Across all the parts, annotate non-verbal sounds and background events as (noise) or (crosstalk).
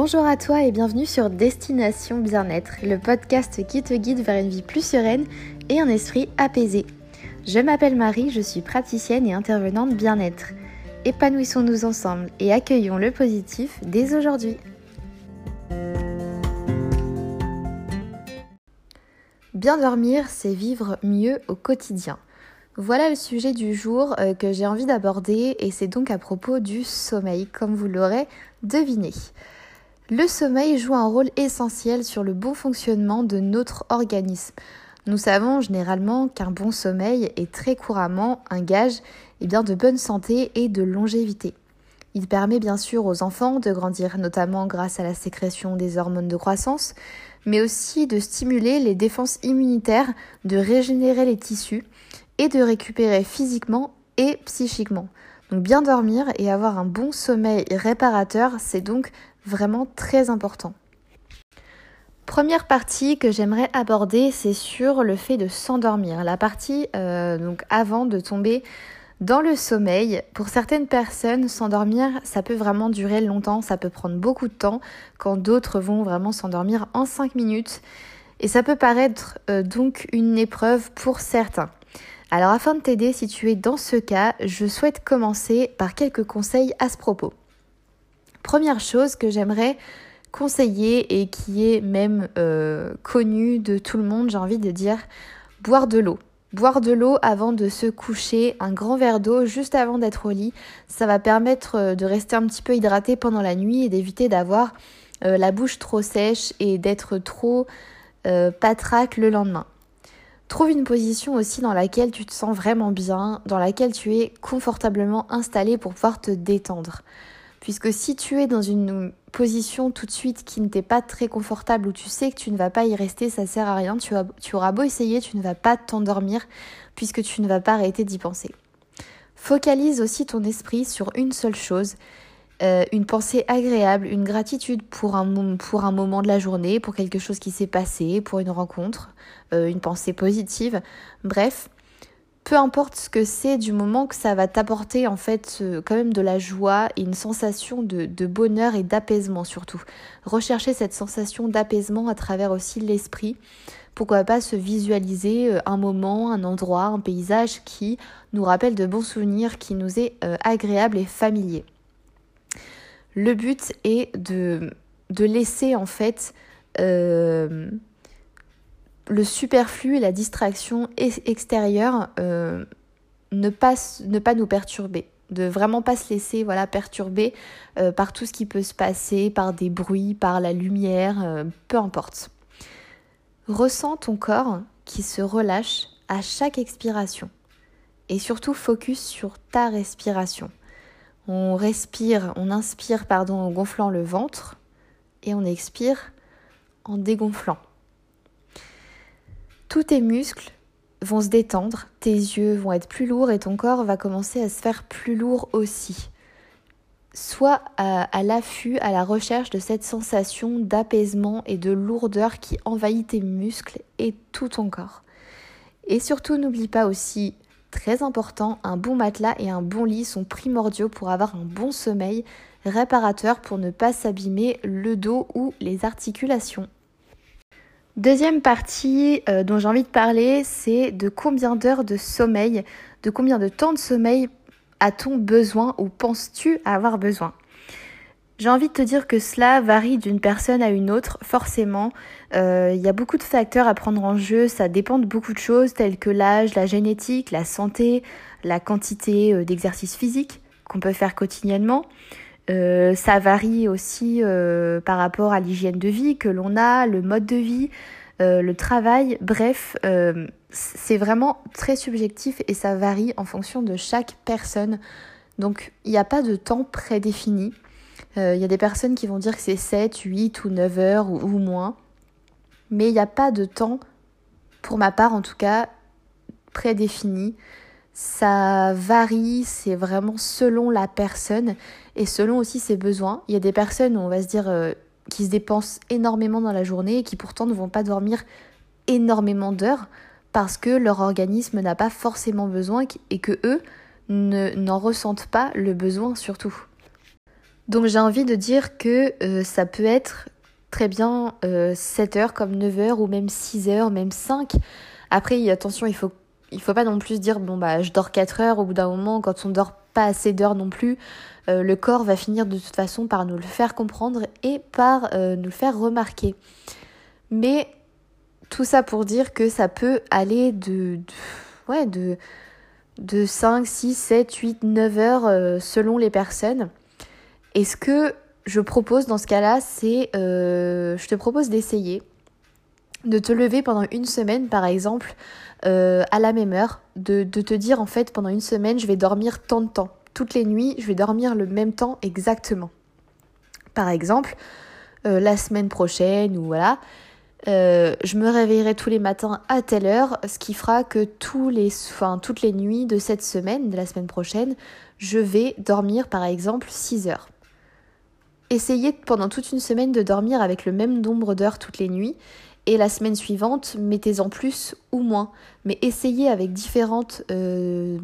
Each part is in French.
Bonjour à toi et bienvenue sur Destination Bien-être, le podcast qui te guide vers une vie plus sereine et un esprit apaisé. Je m'appelle Marie, je suis praticienne et intervenante bien-être. Épanouissons-nous ensemble et accueillons le positif dès aujourd'hui. Bien dormir, c'est vivre mieux au quotidien. Voilà le sujet du jour euh, que j'ai envie d'aborder et c'est donc à propos du sommeil, comme vous l'aurez deviné. Le sommeil joue un rôle essentiel sur le bon fonctionnement de notre organisme. Nous savons généralement qu'un bon sommeil est très couramment un gage eh de bonne santé et de longévité. Il permet bien sûr aux enfants de grandir notamment grâce à la sécrétion des hormones de croissance, mais aussi de stimuler les défenses immunitaires, de régénérer les tissus et de récupérer physiquement et psychiquement. Donc bien dormir et avoir un bon sommeil réparateur, c'est donc vraiment très important. Première partie que j'aimerais aborder, c'est sur le fait de s'endormir. La partie euh, donc avant de tomber dans le sommeil. Pour certaines personnes, s'endormir, ça peut vraiment durer longtemps, ça peut prendre beaucoup de temps, quand d'autres vont vraiment s'endormir en 5 minutes. Et ça peut paraître euh, donc une épreuve pour certains. Alors afin de t'aider, si tu es dans ce cas, je souhaite commencer par quelques conseils à ce propos. Première chose que j'aimerais conseiller et qui est même euh, connue de tout le monde, j'ai envie de dire, boire de l'eau. Boire de l'eau avant de se coucher, un grand verre d'eau juste avant d'être au lit, ça va permettre euh, de rester un petit peu hydraté pendant la nuit et d'éviter d'avoir euh, la bouche trop sèche et d'être trop patraque le lendemain. Trouve une position aussi dans laquelle tu te sens vraiment bien, dans laquelle tu es confortablement installé pour pouvoir te détendre. Puisque si tu es dans une position tout de suite qui ne t'est pas très confortable, où tu sais que tu ne vas pas y rester, ça sert à rien, tu, tu auras beau essayer, tu ne vas pas t'endormir, puisque tu ne vas pas arrêter d'y penser. Focalise aussi ton esprit sur une seule chose, euh, une pensée agréable, une gratitude pour un, moment de la journée, pour quelque chose qui s'est passé, pour une rencontre, euh, une pensée positive. Bref, peu importe ce que c'est, du moment que ça va t'apporter en fait quand même de la joie et une sensation de, bonheur et d'apaisement surtout. Rechercher cette sensation d'apaisement à travers aussi l'esprit. Pourquoi pas se visualiser euh, un moment, un endroit, un paysage qui nous rappelle de bons souvenirs, qui nous est euh, agréable et familier. Le but est de, laisser en fait euh, le superflu et la distraction extérieure euh, ne, pas, nous perturber de vraiment pas se laisser voilà perturber euh, par tout ce qui peut se passer, par des bruits, par la lumière, peu importe. Ressens ton corps qui se relâche à chaque expiration et surtout focus sur ta respiration. On respire, on inspire pardon en gonflant le ventre et on expire en dégonflant. Tous tes muscles vont se détendre, tes yeux vont être plus lourds et ton corps va commencer à se faire plus lourd aussi. Sois à, l'affût, à la recherche de cette sensation d'apaisement et de lourdeur qui envahit tes muscles et tout ton corps. Et surtout, n'oublie pas aussi, très important, un bon matelas et un bon lit sont primordiaux pour avoir un bon sommeil réparateur pour ne pas s'abîmer le dos ou les articulations. Deuxième partie euh, dont j'ai envie de parler, c'est de combien d'heures de sommeil, de combien de temps de sommeil a-t-on besoin ou penses-tu avoir besoin? J'ai envie de te dire que cela varie d'une personne à une autre, forcément. Euh, il y a beaucoup de facteurs à prendre en jeu, ça dépend de beaucoup de choses telles que l'âge, la génétique, la santé, la quantité euh, d'exercice physique qu'on peut faire quotidiennement. Euh, ça varie aussi euh, par rapport à l'hygiène de vie que l'on a, le mode de vie, euh, le travail. Bref, c'est vraiment très subjectif et ça varie en fonction de chaque personne. Donc il n'y a pas de temps prédéfini. Il y a des personnes qui vont dire que c'est 7, 8 ou 9 heures ou, moins. Mais il n'y a pas de temps, pour ma part en tout cas, prédéfini. Ça varie, c'est vraiment selon la personne et selon aussi ses besoins. Il y a des personnes on va se dire euh, qui se dépensent énormément dans la journée et qui pourtant ne vont pas dormir énormément d'heures parce que leur organisme n'a pas forcément besoin et que eux n'en ressentent pas le besoin surtout. Donc j'ai envie de dire que euh, ça peut être très bien 7 heures comme 9 heures ou même 6 heures, même 5. Après, attention, il faut, faut pas non plus dire bon bah je dors 4 heures au bout d'un moment quand on dort pas assez d'heures non plus. le corps va finir de toute façon par nous le faire comprendre et par nous le faire remarquer. Mais tout ça pour dire que ça peut aller de, ouais, de, de 5, 6, 7, 8, 9 heures euh, selon les personnes. Et ce que je propose dans ce cas-là, c'est euh, je te propose d'essayer de te lever pendant une semaine, par exemple, euh, à la même heure, de, de te dire en fait pendant une semaine, je vais dormir tant de temps. Toutes les nuits, je vais dormir le même temps exactement. Par exemple, la semaine prochaine ou voilà, euh, je me réveillerai tous les matins à telle heure, ce qui fera que tous les, toutes les nuits de cette semaine, de la semaine prochaine, je vais dormir par exemple 6 heures. Essayez pendant toute une semaine de dormir avec le même nombre d'heures toutes les nuits et la semaine suivante, mettez-en plus ou moins. Mais essayez avec, différentes, euh,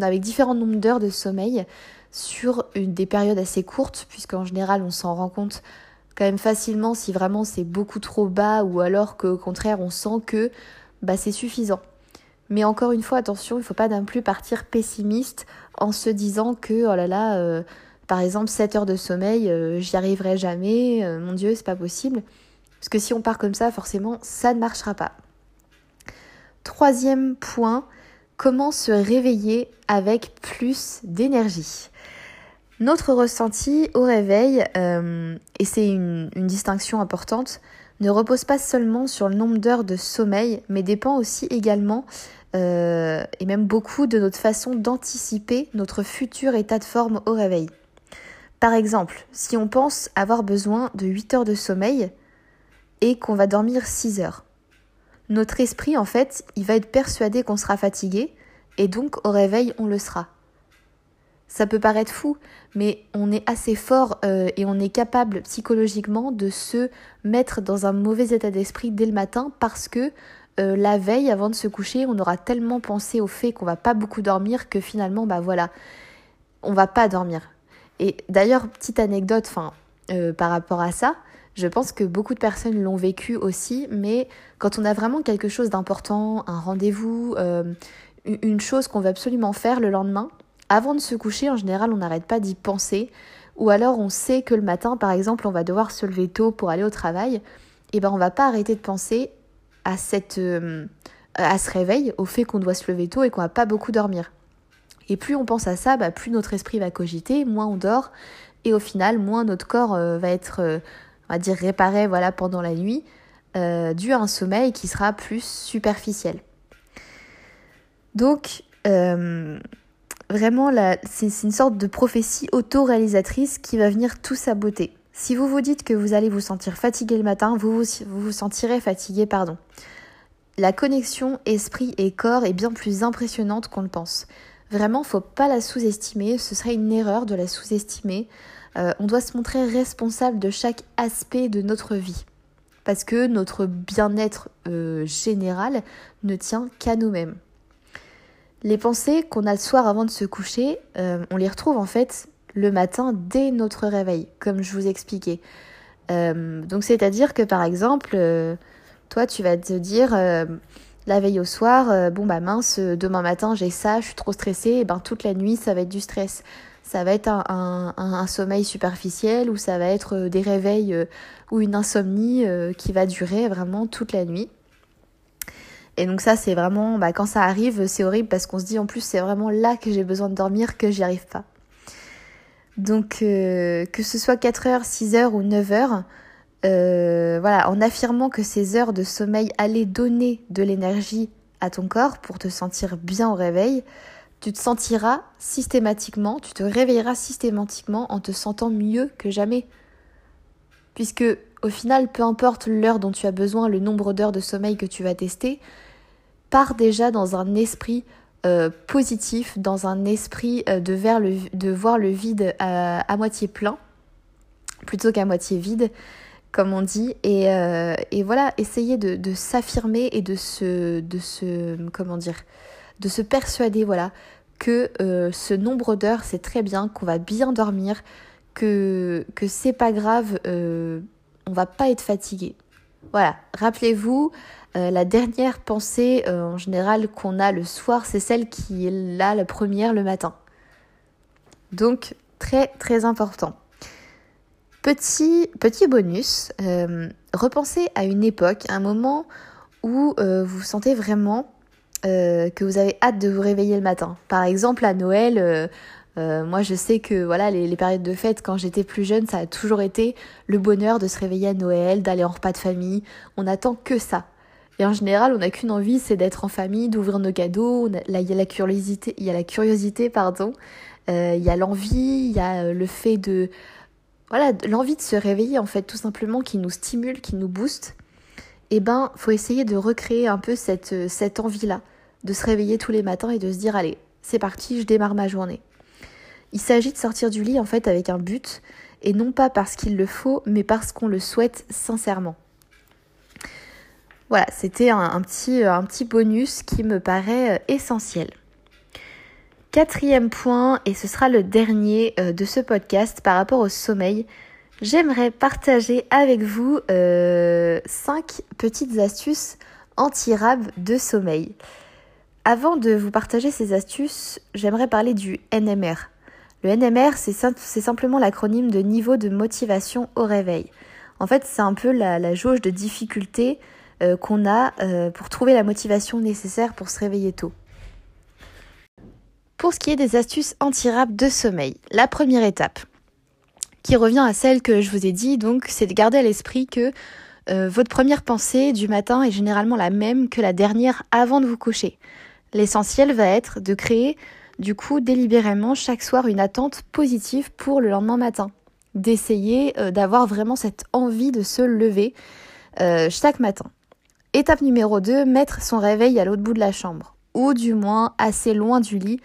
avec différents nombres d'heures de sommeil sur des périodes assez courtes, puisqu'en général on s'en rend compte quand même facilement si vraiment c'est beaucoup trop bas ou alors qu'au contraire on sent que bah, c'est suffisant. Mais encore une fois, attention, il ne faut pas non plus partir pessimiste en se disant que, oh là là, euh, par exemple, 7 heures de sommeil, euh, j'y arriverai jamais, euh, mon Dieu, c'est pas possible. Parce que si on part comme ça, forcément, ça ne marchera pas. Troisième point, comment se réveiller avec plus d'énergie notre ressenti au réveil, euh, et c'est une, distinction importante, ne repose pas seulement sur le nombre d'heures de sommeil, mais dépend aussi également, et même beaucoup, de notre façon d'anticiper notre futur état de forme au réveil. Par exemple, si on pense avoir besoin de 8 heures de sommeil et qu'on va dormir 6 heures, notre esprit, en fait, il va être persuadé qu'on sera fatigué, et donc au réveil, on le sera. Ça peut paraître fou, mais on est assez fort euh, et on est capable psychologiquement de se mettre dans un mauvais état d'esprit dès le matin parce que euh, la veille, avant de se coucher, on aura tellement pensé au fait qu'on va pas beaucoup dormir que finalement, bah voilà, on va pas dormir. Et d'ailleurs, petite anecdote, euh, par rapport à ça, je pense que beaucoup de personnes l'ont vécu aussi, mais quand on a vraiment quelque chose d'important, un rendez-vous, une chose qu'on veut absolument faire le lendemain, avant de se coucher, en général, on n'arrête pas d'y penser. Ou alors on sait que le matin, par exemple, on va devoir se lever tôt pour aller au travail. Et ben on va pas arrêter de penser à cette euh, à ce réveil, au fait qu'on doit se lever tôt et qu'on va pas beaucoup dormir. Et plus on pense à ça, bah, plus notre esprit va cogiter, moins on dort, et au final, moins notre corps euh, va être, euh, on va dire, réparé voilà, pendant la nuit, dû à un sommeil qui sera plus superficiel. Donc, Vraiment, c'est une sorte de prophétie auto-réalisatrice qui va venir tout saboter. Si vous vous dites que vous allez vous sentir fatigué le matin, vous vous, sentirez fatigué, pardon. La connexion esprit et corps est bien plus impressionnante qu'on le pense. Vraiment, faut pas la sous-estimer, ce serait une erreur de la sous-estimer. Euh, on doit se montrer responsable de chaque aspect de notre vie. Parce que notre bien-être euh, général ne tient qu'à nous-mêmes. Les pensées qu'on a le soir avant de se coucher, euh, on les retrouve en fait le matin dès notre réveil, comme je vous expliquais. Donc c'est-à-dire que par exemple, toi tu vas te dire la veille au soir, bon bah mince, demain matin j'ai ça, je suis trop stressée, et ben toute la nuit ça va être du stress. Ça va être un sommeil superficiel ou ça va être des réveils ou une insomnie qui va durer vraiment toute la nuit. Et donc ça, c'est vraiment, bah, quand ça arrive, c'est horrible parce qu'on se dit en plus, c'est vraiment là que j'ai besoin de dormir que j'y arrive pas. Donc euh, que ce soit 4 heures, 6 heures ou 9 heures, euh, voilà, en affirmant que ces heures de sommeil allaient donner de l'énergie à ton corps pour te sentir bien au réveil, tu te sentiras systématiquement, tu te réveilleras systématiquement en te sentant mieux que jamais. Puisque au final, peu importe l'heure dont tu as besoin, le nombre d'heures de sommeil que tu vas tester, pars déjà dans un esprit euh, positif, dans un esprit euh, de, de, voir le vide à, moitié plein, plutôt qu'à moitié vide, comme on dit. Et, euh, voilà, essayer de, s'affirmer et de se, de comment dire, de se persuader, voilà, que ce nombre d'heures, c'est très bien, qu'on va bien dormir, que, que c'est pas grave, euh, on va pas être fatigué. Voilà, rappelez-vous, euh, la dernière pensée euh, en général qu'on a le soir, c'est celle qui est là la première le matin. Donc très très important. Petit, bonus, euh, repensez à une époque, un moment où vous sentez vraiment que vous avez hâte de vous réveiller le matin. Par exemple à Noël, moi, je sais que voilà, les, périodes de fête, quand j'étais plus jeune, ça a toujours été le bonheur de se réveiller à Noël, d'aller en repas de famille. On attend que ça. Et en général, on n'a qu'une envie, c'est d'être en famille, d'ouvrir nos cadeaux. Là, il y a la curiosité, il y a la curiosité, pardon. Euh, il y a l'envie, il y a euh, le fait de, voilà, l'envie de se réveiller en fait, tout simplement, qui nous stimule, qui nous booste. Eh ben, faut essayer de recréer un peu cette euh, cette envie-là, de se réveiller tous les matins et de se dire allez, c'est parti, je démarre ma journée. Il s'agit de sortir du lit en fait avec un but et non pas parce qu'il le faut, mais parce qu'on le souhaite sincèrement. Voilà, c'était un, petit, un petit bonus qui me paraît euh, essentiel. Quatrième point, et ce sera le dernier euh, de ce podcast par rapport au sommeil, j'aimerais partager avec vous euh, cinq petites astuces anti-rab de sommeil. Avant de vous partager ces astuces, j'aimerais parler du NMR. Le NMR, c'est simplement l'acronyme de niveau de motivation au réveil. En fait, c'est un peu la, jauge de difficulté euh, qu'on a pour trouver la motivation nécessaire pour se réveiller tôt. Pour ce qui est des astuces anti-rap de sommeil, la première étape, qui revient à celle que je vous ai dit, donc, c'est de garder à l'esprit que euh, votre première pensée du matin est généralement la même que la dernière avant de vous coucher. L'essentiel va être de créer, du coup, délibérément chaque soir une attente positive pour le lendemain matin. D'essayer d'avoir vraiment cette envie de se lever chaque matin. Étape numéro 2, mettre son réveil à l'autre bout de la chambre, ou du moins assez loin du lit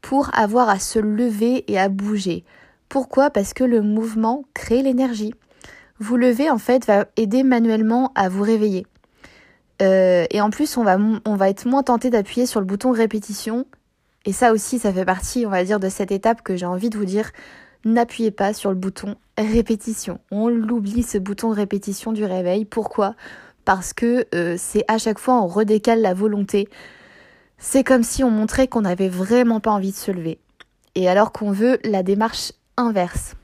pour avoir à se lever et à bouger. Pourquoi? Parce que le mouvement crée l'énergie. Vous lever en fait va aider manuellement à vous réveiller. Euh, et en plus, on va, être moins tenté d'appuyer sur le bouton répétition. Et ça aussi, ça fait partie, on va dire, de cette étape que j'ai envie de vous dire. N'appuyez pas sur le bouton répétition. On l'oublie, ce bouton répétition du réveil. Pourquoi? Parce que euh, c'est à chaque fois on redécale la volonté. C'est comme si on montrait qu'on n'avait vraiment pas envie de se lever. Et alors qu'on veut la démarche inverse.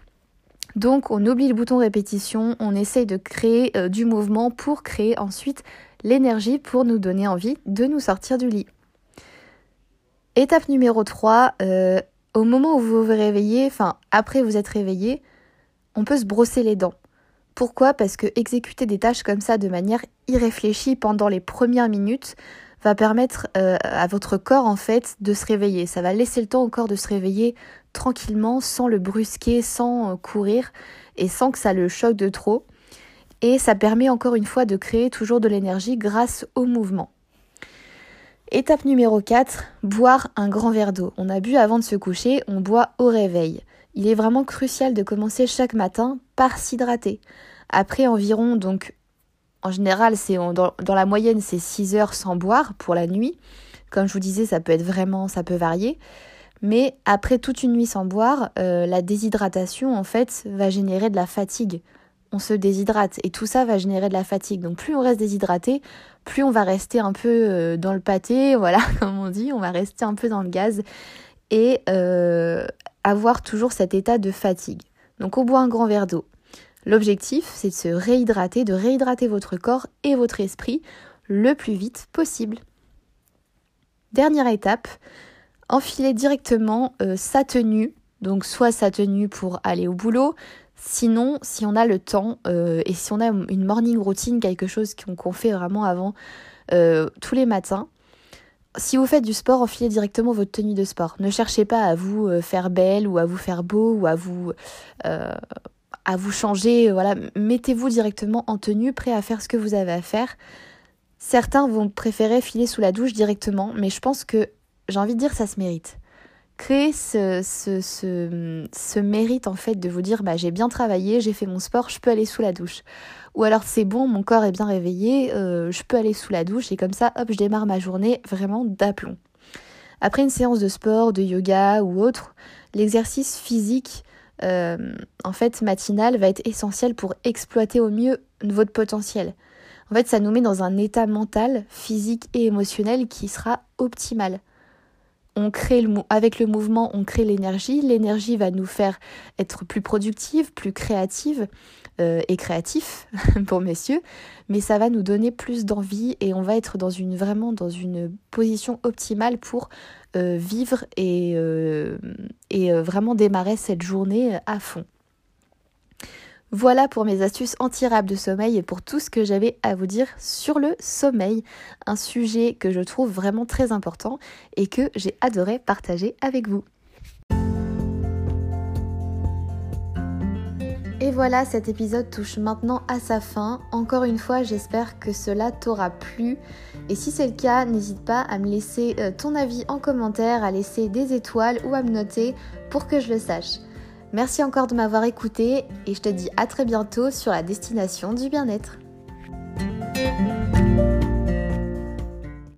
Donc on oublie le bouton répétition, on essaye de créer euh, du mouvement pour créer ensuite l'énergie pour nous donner envie de nous sortir du lit. Étape numéro 3, euh, au moment où vous vous réveillez, enfin après vous êtes réveillé, on peut se brosser les dents. Pourquoi? Parce que exécuter des tâches comme ça de manière irréfléchie pendant les premières minutes va permettre euh, à votre corps en fait de se réveiller. Ça va laisser le temps au corps de se réveiller tranquillement, sans le brusquer, sans euh, courir et sans que ça le choque de trop. Et ça permet encore une fois de créer toujours de l'énergie grâce au mouvement. Étape numéro 4, boire un grand verre d'eau. On a bu avant de se coucher, on boit au réveil. Il est vraiment crucial de commencer chaque matin par s'hydrater. Après environ, donc en général, c'est dans, la moyenne, c'est 6 heures sans boire pour la nuit. Comme je vous disais, ça peut être vraiment, ça peut varier. Mais après toute une nuit sans boire, euh, la déshydratation, en fait, va générer de la fatigue. On se déshydrate et tout ça va générer de la fatigue. Donc plus on reste déshydraté, plus on va rester un peu euh, dans le pâté, (laughs) voilà, comme on dit, on va rester un peu dans le gaz et euh, avoir toujours cet état de fatigue. Donc on boit un grand verre d'eau. L'objectif, c'est de se réhydrater, de réhydrater votre corps et votre esprit le plus vite possible. Dernière étape, enfiler directement euh, sa tenue, donc soit sa tenue pour aller au boulot, sinon si on a le temps euh, et si on a une morning routine, quelque chose qu'on fait vraiment avant euh, tous les matins, si vous faites du sport, enfilez directement votre tenue de sport. Ne cherchez pas à vous faire belle ou à vous faire beau ou à vous, à vous changer. Voilà, mettez-vous directement en tenue, prêt à faire ce que vous avez à faire. Certains vont préférer filer sous la douche directement, mais je pense que j'ai envie de dire ça se mérite. Créer ce, ce, ce, ce mérite en fait de vous dire bah, j'ai bien travaillé, j'ai fait mon sport, je peux aller sous la douche. Ou alors c'est bon, mon corps est bien réveillé, euh, je peux aller sous la douche et comme ça, hop, je démarre ma journée vraiment d'aplomb. Après une séance de sport, de yoga ou autre, l'exercice physique en fait matinale va être essentielle pour exploiter au mieux votre potentiel. En fait, ça nous met dans un état mental, physique et émotionnel qui sera optimal on crée le, avec le mouvement, on crée l'énergie. L'énergie va nous faire être plus productive, plus créative euh, et créatif (laughs) pour messieurs, mais ça va nous donner plus d'envie et on va être dans une vraiment dans une position optimale pour euh, vivre et, euh, vraiment démarrer cette journée à fond. Voilà pour mes astuces anti-rap de sommeil et pour tout ce que j'avais à vous dire sur le sommeil, un sujet que je trouve vraiment très important et que j'ai adoré partager avec vous. Et voilà, cet épisode touche maintenant à sa fin. Encore une fois, j'espère que cela t'aura plu. Et si c'est le cas, n'hésite pas à me laisser euh, ton avis en commentaire, à laisser des étoiles ou à me noter pour que je le sache. Merci encore de m'avoir écouté et je te dis à très bientôt sur la destination du bien-être.